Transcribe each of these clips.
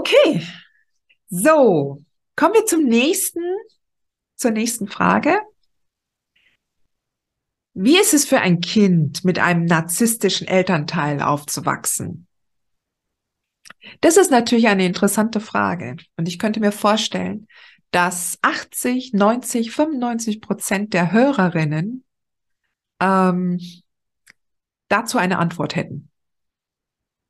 Okay, so, kommen wir zum nächsten, zur nächsten Frage. Wie ist es für ein Kind, mit einem narzisstischen Elternteil aufzuwachsen? Das ist natürlich eine interessante Frage. Und ich könnte mir vorstellen, dass 80, 90, 95 Prozent der Hörerinnen ähm, dazu eine Antwort hätten.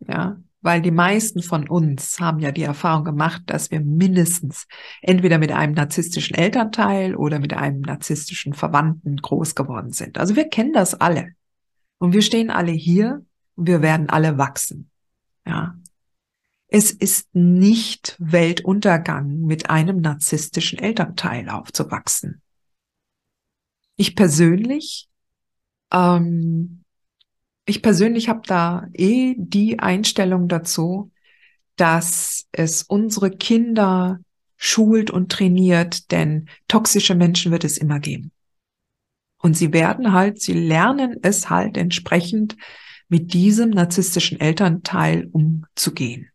Ja, weil die meisten von uns haben ja die Erfahrung gemacht, dass wir mindestens entweder mit einem narzisstischen Elternteil oder mit einem narzisstischen Verwandten groß geworden sind. Also wir kennen das alle. Und wir stehen alle hier und wir werden alle wachsen. Ja. Es ist nicht Weltuntergang, mit einem narzisstischen Elternteil aufzuwachsen. Ich persönlich ähm, ich persönlich habe da eh die Einstellung dazu, dass es unsere Kinder schult und trainiert, denn toxische Menschen wird es immer geben. Und sie werden halt, sie lernen es halt entsprechend mit diesem narzisstischen Elternteil umzugehen.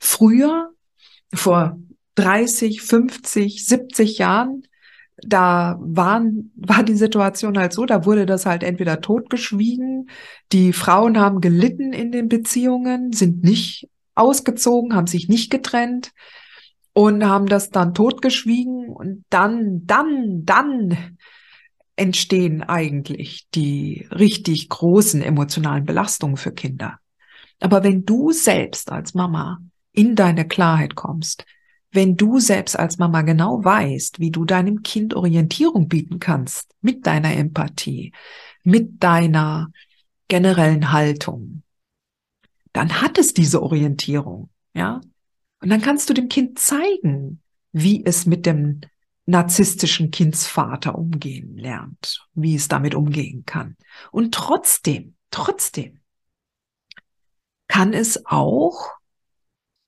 Früher, vor 30, 50, 70 Jahren, da waren, war die Situation halt so, da wurde das halt entweder totgeschwiegen, die Frauen haben gelitten in den Beziehungen, sind nicht ausgezogen, haben sich nicht getrennt und haben das dann totgeschwiegen und dann, dann, dann entstehen eigentlich die richtig großen emotionalen Belastungen für Kinder. Aber wenn du selbst als Mama in deine Klarheit kommst, wenn du selbst als Mama genau weißt, wie du deinem Kind Orientierung bieten kannst mit deiner Empathie, mit deiner generellen Haltung, dann hat es diese Orientierung, ja? Und dann kannst du dem Kind zeigen, wie es mit dem narzisstischen Kindsvater umgehen lernt, wie es damit umgehen kann. Und trotzdem, trotzdem kann es auch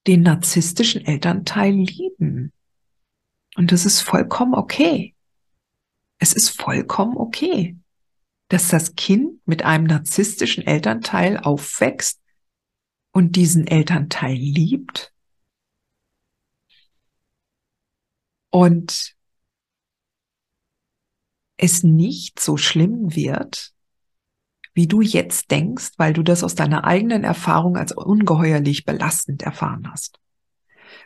den narzisstischen Elternteil lieben. Und das ist vollkommen okay. Es ist vollkommen okay, dass das Kind mit einem narzisstischen Elternteil aufwächst und diesen Elternteil liebt. Und es nicht so schlimm wird, wie du jetzt denkst, weil du das aus deiner eigenen Erfahrung als ungeheuerlich belastend erfahren hast.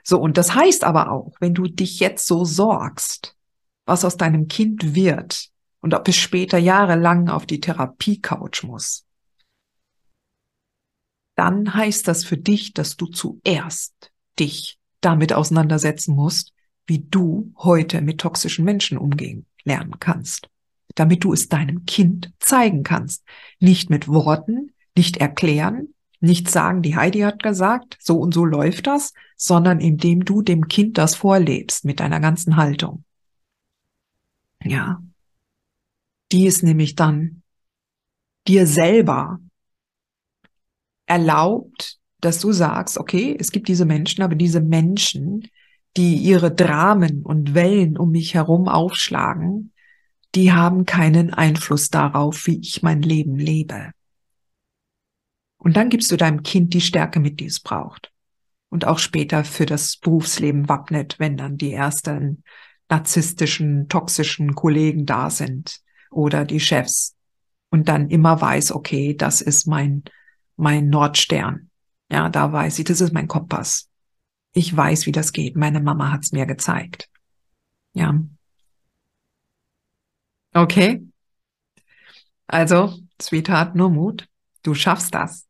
So, und das heißt aber auch, wenn du dich jetzt so sorgst, was aus deinem Kind wird und ob es später jahrelang auf die Therapie-Couch muss, dann heißt das für dich, dass du zuerst dich damit auseinandersetzen musst, wie du heute mit toxischen Menschen umgehen lernen kannst damit du es deinem Kind zeigen kannst. Nicht mit Worten, nicht erklären, nicht sagen, die Heidi hat gesagt, so und so läuft das, sondern indem du dem Kind das vorlebst mit deiner ganzen Haltung. Ja. Die ist nämlich dann dir selber erlaubt, dass du sagst, okay, es gibt diese Menschen, aber diese Menschen, die ihre Dramen und Wellen um mich herum aufschlagen, die haben keinen Einfluss darauf, wie ich mein Leben lebe. Und dann gibst du deinem Kind die Stärke mit, die es braucht. Und auch später für das Berufsleben wappnet, wenn dann die ersten narzisstischen, toxischen Kollegen da sind oder die Chefs. Und dann immer weiß, okay, das ist mein, mein Nordstern. Ja, da weiß ich, das ist mein Kompass. Ich weiß, wie das geht. Meine Mama hat's mir gezeigt. Ja. Okay. Also, Sweetheart, nur Mut. Du schaffst das.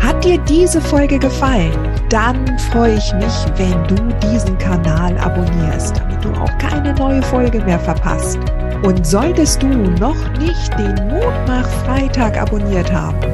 Hat dir diese Folge gefallen? Dann freue ich mich, wenn du diesen Kanal abonnierst, damit du auch keine neue Folge mehr verpasst. Und solltest du noch nicht den Mutmach Freitag abonniert haben,